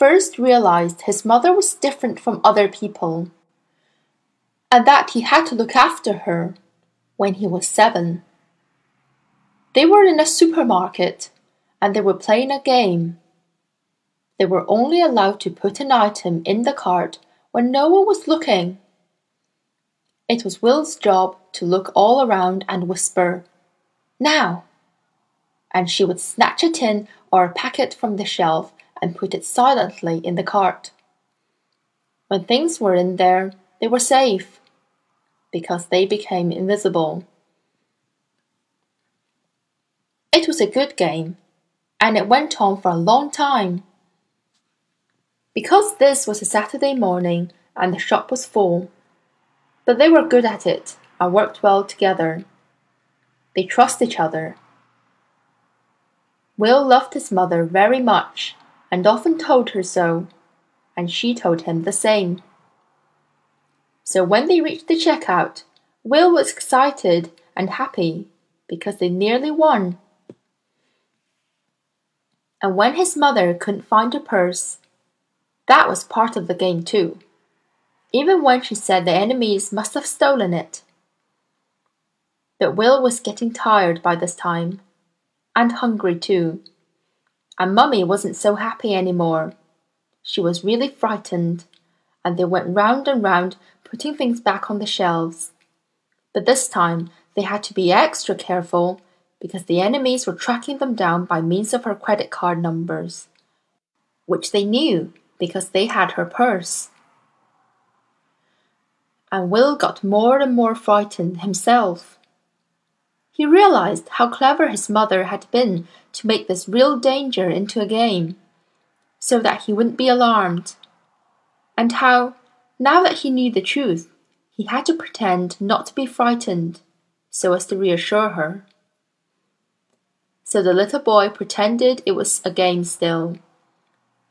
first realized his mother was different from other people, and that he had to look after her when he was seven. They were in a supermarket and they were playing a game. They were only allowed to put an item in the cart when no one was looking. It was Will's job to look all around and whisper, Now! And she would snatch a tin or a packet from the shelf and put it silently in the cart. When things were in there, they were safe because they became invisible. It was a good game, and it went on for a long time. Because this was a Saturday morning and the shop was full, but they were good at it and worked well together. They trust each other. Will loved his mother very much and often told her so, and she told him the same. So when they reached the checkout, Will was excited and happy because they nearly won. And when his mother couldn't find her purse, that was part of the game too, even when she said the enemies must have stolen it. But Will was getting tired by this time, and hungry too and Mummy wasn't so happy any more. She was really frightened, and they went round and round putting things back on the shelves. But this time they had to be extra careful because the enemies were tracking them down by means of her credit card numbers, which they knew because they had her purse. And Will got more and more frightened himself. He realized how clever his mother had been to make this real danger into a game, so that he wouldn't be alarmed, and how, now that he knew the truth, he had to pretend not to be frightened so as to reassure her. So the little boy pretended it was a game still,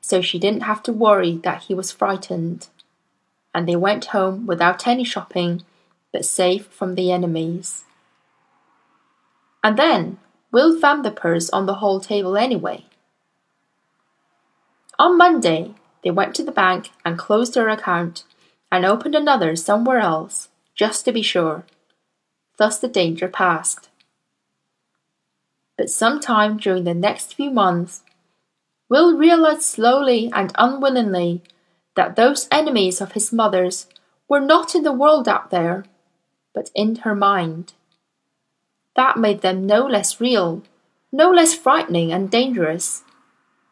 so she didn't have to worry that he was frightened, and they went home without any shopping but safe from the enemies. And then Will found the purse on the hall table anyway. On Monday, they went to the bank and closed their account and opened another somewhere else, just to be sure. Thus the danger passed. But sometime during the next few months, Will realized slowly and unwillingly that those enemies of his mother's were not in the world out there, but in her mind. That made them no less real, no less frightening and dangerous.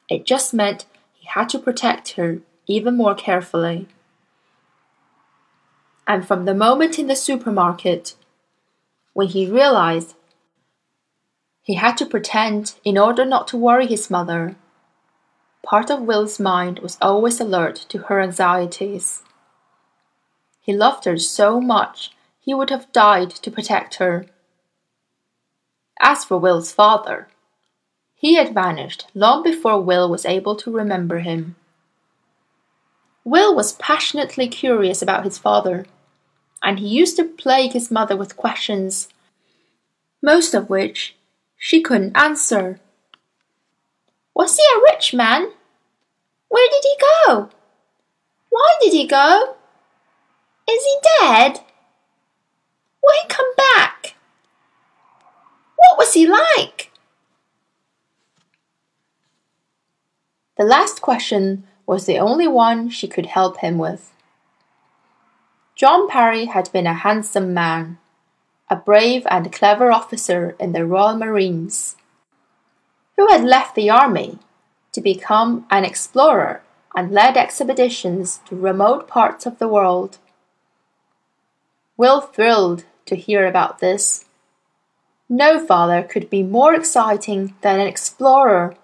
It just meant he had to protect her even more carefully. And from the moment in the supermarket, when he realized he had to pretend in order not to worry his mother, part of Will's mind was always alert to her anxieties. He loved her so much he would have died to protect her as for Will's father, he had vanished long before Will was able to remember him. Will was passionately curious about his father, and he used to plague his mother with questions, most of which she couldn't answer. Was he a rich man? Where did he go? Why did he go? Is he dead? Will he come back? Was he like? The last question was the only one she could help him with. John Parry had been a handsome man, a brave and clever officer in the Royal Marines, who had left the army to become an explorer and led expeditions to remote parts of the world. Will thrilled to hear about this no father could be more exciting than an explorer.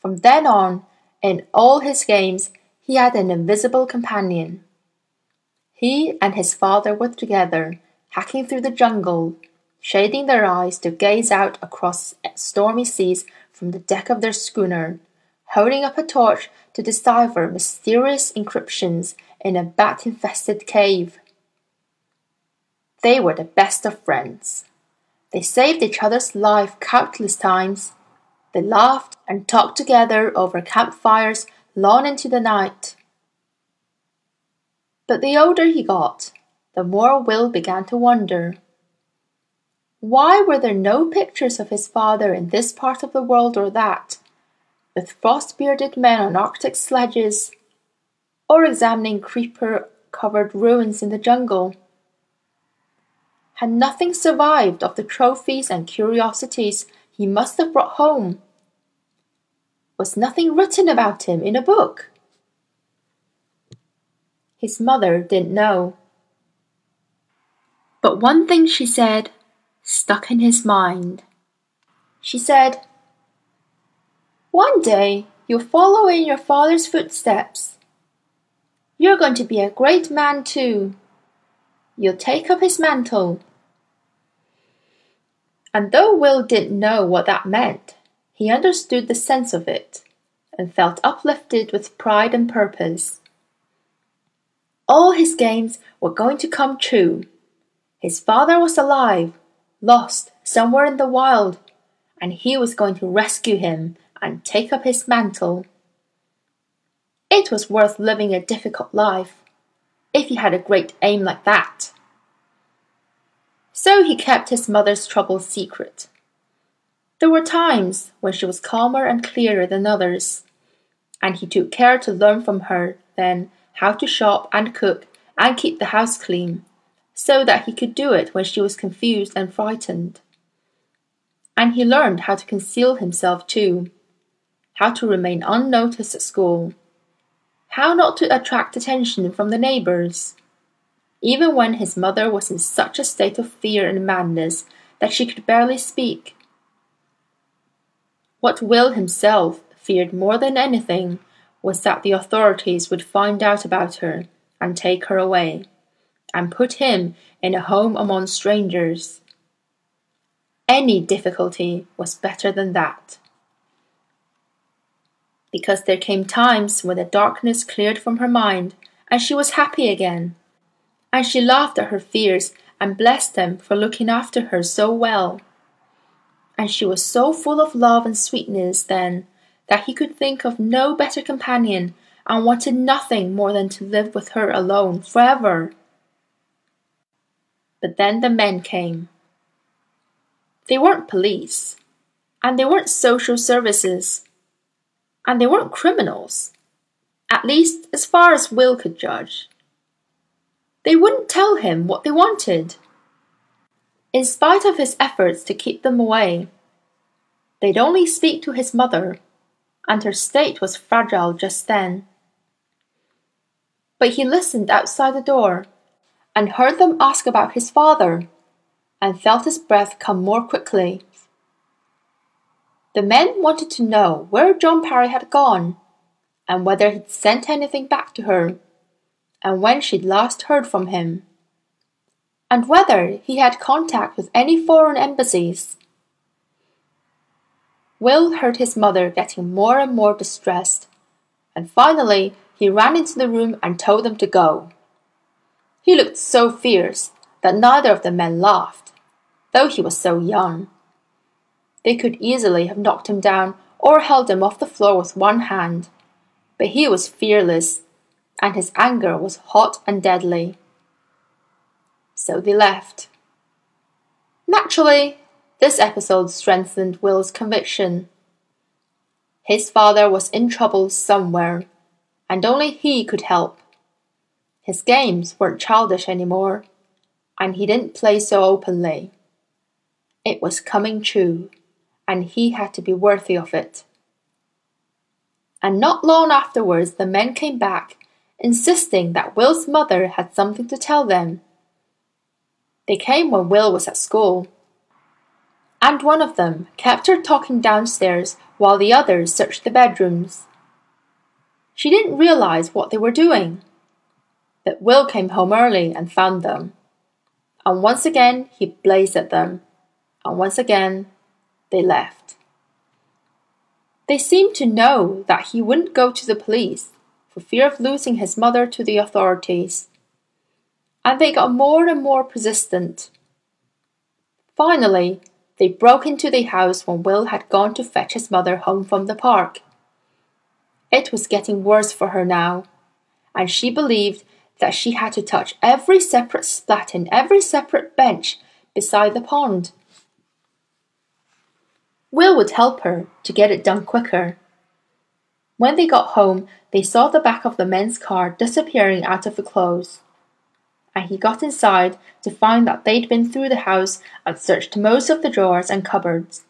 From then on, in all his games, he had an invisible companion. He and his father were together, hacking through the jungle, shading their eyes to gaze out across stormy seas from the deck of their schooner, holding up a torch to decipher mysterious encryptions in a bat infested cave. They were the best of friends. They saved each other's life countless times, They laughed and talked together over campfires long into the night. But the older he got, the more Will began to wonder. Why were there no pictures of his father in this part of the world or that, with frost bearded men on Arctic sledges, or examining creeper covered ruins in the jungle? Had nothing survived of the trophies and curiosities he must have brought home? Was nothing written about him in a book? His mother didn't know. But one thing she said stuck in his mind. She said, One day you'll follow in your father's footsteps. You're going to be a great man too. You'll take up his mantle. And though Will didn't know what that meant, he understood the sense of it and felt uplifted with pride and purpose. All his games were going to come true. His father was alive lost somewhere in the wild, and he was going to rescue him and take up his mantle. It was worth living a difficult life if he had a great aim like that. So he kept his mother's troubles secret. There were times when she was calmer and clearer than others, and he took care to learn from her then how to shop and cook and keep the house clean so that he could do it when she was confused and frightened. And he learned how to conceal himself too, how to remain unnoticed at school, how not to attract attention from the neighbors, even when his mother was in such a state of fear and madness that she could barely speak. What Will himself feared more than anything was that the authorities would find out about her and take her away and put him in a home among strangers. Any difficulty was better than that. Because there came times when the darkness cleared from her mind and she was happy again. And she laughed at her fears and blessed them for looking after her so well. And she was so full of love and sweetness then that he could think of no better companion and wanted nothing more than to live with her alone forever. But then the men came. They weren't police, and they weren't social services, and they weren't criminals, at least as far as Will could judge. They wouldn't tell him what they wanted. In spite of his efforts to keep them away, they'd only speak to his mother, and her state was fragile just then. But he listened outside the door and heard them ask about his father, and felt his breath come more quickly. The men wanted to know where John Parry had gone, and whether he'd sent anything back to her, and when she'd last heard from him, and whether he had contact with any foreign embassies. Will heard his mother getting more and more distressed, and finally he ran into the room and told them to go. He looked so fierce that neither of the men laughed, though he was so young. They could easily have knocked him down or held him off the floor with one hand, but he was fearless, and his anger was hot and deadly. So they left. Naturally, this episode strengthened Will's conviction. His father was in trouble somewhere, and only he could help. His games weren't childish anymore, and he didn't play so openly. It was coming true, and he had to be worthy of it. And not long afterwards, the men came back, insisting that Will's mother had something to tell them. They came when Will was at school, and one of them kept her talking downstairs while the others searched the bedrooms. She didn't realize what they were doing but Will came home early and found them. And once again he blazed at them, and once again they left. They seemed to know that he wouldn't go to the police for fear of losing his mother to the authorities. And they got more and more persistent. Finally, they broke into the house when Will had gone to fetch his mother home from the park. It was getting worse for her now, and she believed that she had to touch every separate splat in every separate bench beside the pond. Will would help her to get it done quicker. When they got home, they saw the back of the men's car disappearing out of the clothes and he got inside to find that they'd been through the house and searched most of the drawers and cupboards.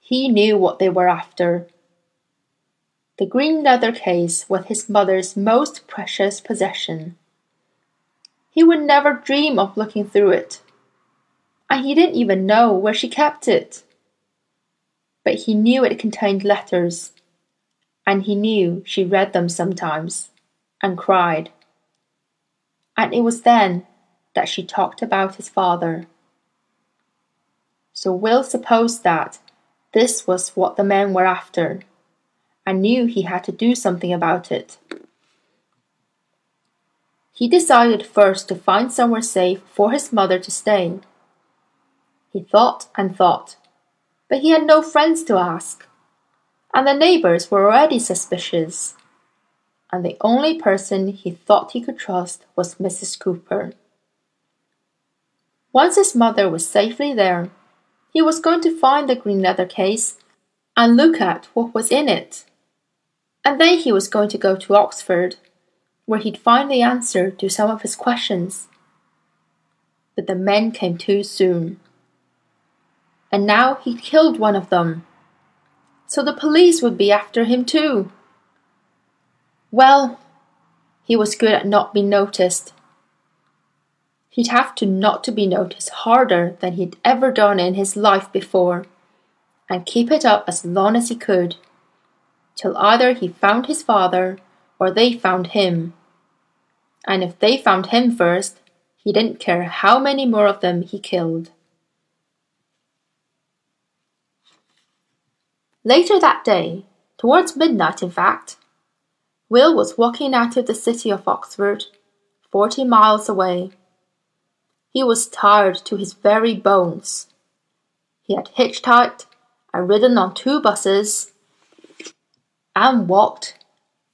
He knew what they were after. The green leather case was his mother's most precious possession. He would never dream of looking through it, and he didn't even know where she kept it. But he knew it contained letters, and he knew she read them sometimes and cried and it was then that she talked about his father. So Will supposed that this was what the men were after, and knew he had to do something about it. He decided first to find somewhere safe for his mother to stay. He thought and thought, but he had no friends to ask, and the neighbors were already suspicious and the only person he thought he could trust was Mrs. Cooper. Once his mother was safely there, he was going to find the green leather case and look at what was in it. And then he was going to go to Oxford, where he'd find the answer to some of his questions. But the men came too soon. And now he'd killed one of them. So the police would be after him too. Well, he was good at not being noticed. He'd have to not to be noticed harder than he'd ever done in his life before, and keep it up as long as he could, till either he found his father or they found him. And if they found him first, he didn't care how many more of them he killed. Later that day, towards midnight in fact, Will was walking out of the city of Oxford, forty miles away. He was tired to his very bones. He had hitchhiked and ridden on two buses and walked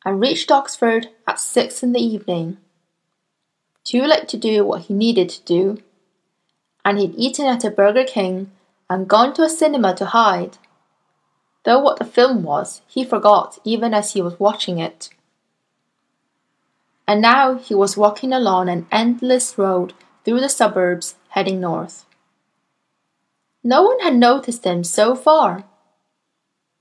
and reached Oxford at six in the evening. Too late to do what he needed to do, and he'd eaten at a Burger King and gone to a cinema to hide. Though what the film was, he forgot even as he was watching it and now he was walking along an endless road through the suburbs heading north. No one had noticed him so far,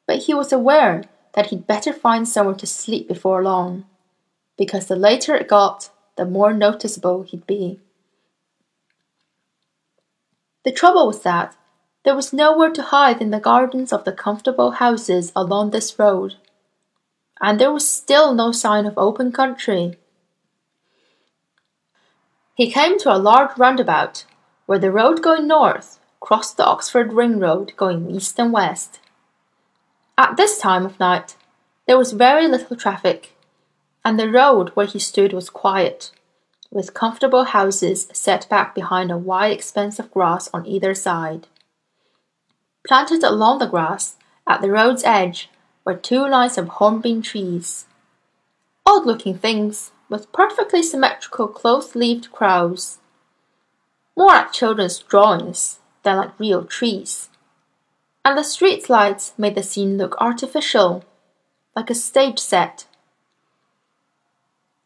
but he was aware that he'd better find somewhere to sleep before long, because the later it got, the more noticeable he'd be. The trouble was that there was nowhere to hide in the gardens of the comfortable houses along this road, and there was still no sign of open country. He came to a large roundabout, where the road going north crossed the Oxford Ring Road going east and west. At this time of night, there was very little traffic, and the road where he stood was quiet, with comfortable houses set back behind a wide expanse of grass on either side. Planted along the grass, at the road's edge, were two lines of hornbeam trees. Odd looking things, with perfectly symmetrical close-leaved crowns. more like children's drawings than like real trees. And the street lights made the scene look artificial, like a stage set.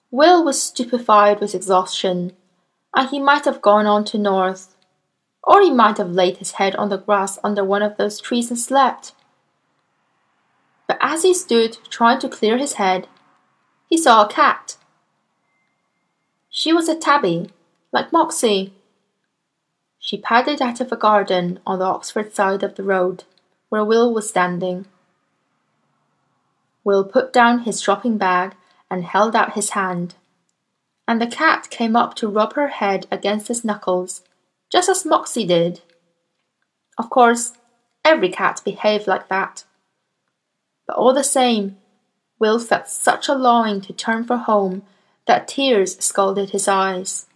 Will was stupefied with exhaustion, and he might have gone on to north, or he might have laid his head on the grass under one of those trees and slept. But as he stood trying to clear his head, he saw a cat she was a tabby, like Moxie. She padded out of a garden on the Oxford side of the road, where Will was standing. Will put down his shopping bag and held out his hand, and the cat came up to rub her head against his knuckles, just as Moxie did. Of course, every cat behaved like that. But all the same, Will felt such a longing to turn for home that tears scalded his eyes.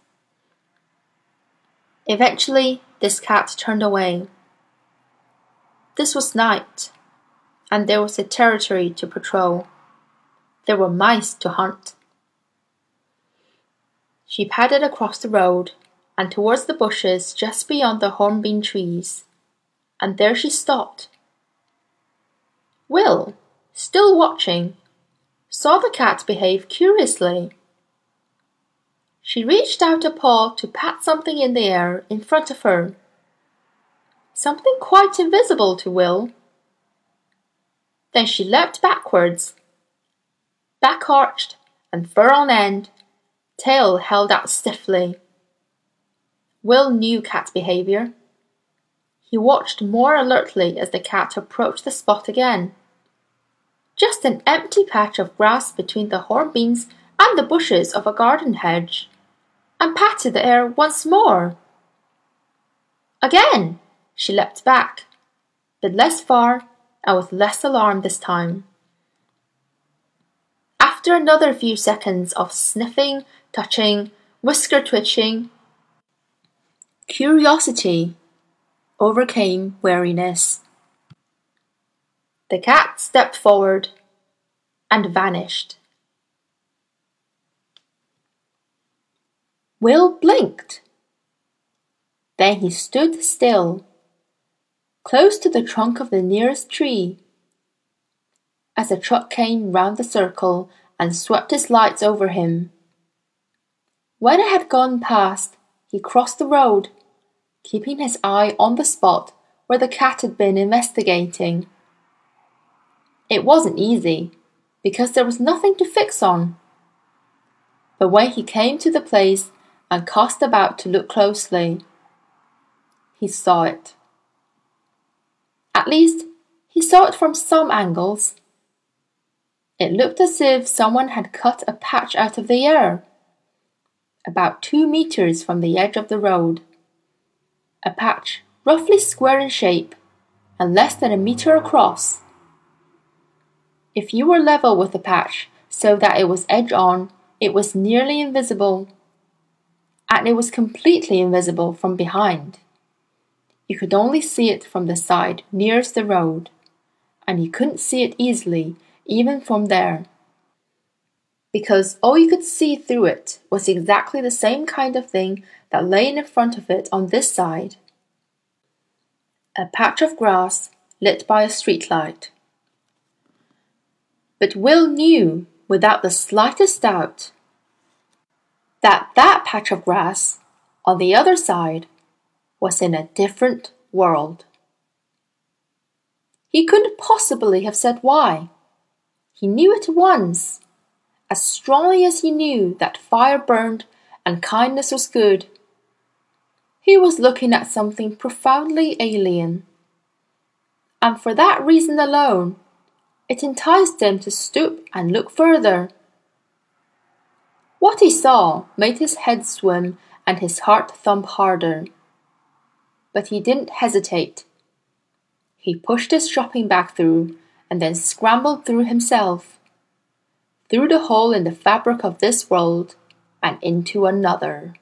Eventually, this cat turned away. This was night, and there was a territory to patrol. There were mice to hunt. She padded across the road and towards the bushes just beyond the hornbeam trees, and there she stopped. Will, still watching, saw the cat behave curiously. She reached out a paw to pat something in the air in front of her. Something quite invisible to Will. Then she leapt backwards, back arched and fur on end, tail held out stiffly. Will knew cat behavior. He watched more alertly as the cat approached the spot again. Just an empty patch of grass between the hornbeams and the bushes of a garden hedge, and patted the air once more. Again she leapt back, but less far and with less alarm this time. After another few seconds of sniffing, touching, whisker twitching, curiosity overcame weariness. The cat stepped forward and vanished. Will blinked. Then he stood still, close to the trunk of the nearest tree. As the truck came round the circle and swept its lights over him. When it had gone past, he crossed the road, keeping his eye on the spot where the cat had been investigating. It wasn't easy, because there was nothing to fix on. But when he came to the place and cast about to look closely, he saw it. At least, he saw it from some angles. It looked as if someone had cut a patch out of the air, about two meters from the edge of the road. A patch roughly square in shape and less than a meter across. If you were level with the patch so that it was edge on, it was nearly invisible. And it was completely invisible from behind. You could only see it from the side nearest the road, and you couldn't see it easily even from there. Because all you could see through it was exactly the same kind of thing that lay in front of it on this side a patch of grass lit by a street light. But Will knew without the slightest doubt that that patch of grass on the other side was in a different world. He couldn't possibly have said why. He knew at once, as strongly as he knew that fire burned and kindness was good. He was looking at something profoundly alien. And for that reason alone, it enticed him to stoop and look further. What he saw made his head swim and his heart thump harder. But he didn't hesitate. He pushed his shopping bag through and then scrambled through himself, through the hole in the fabric of this world and into another.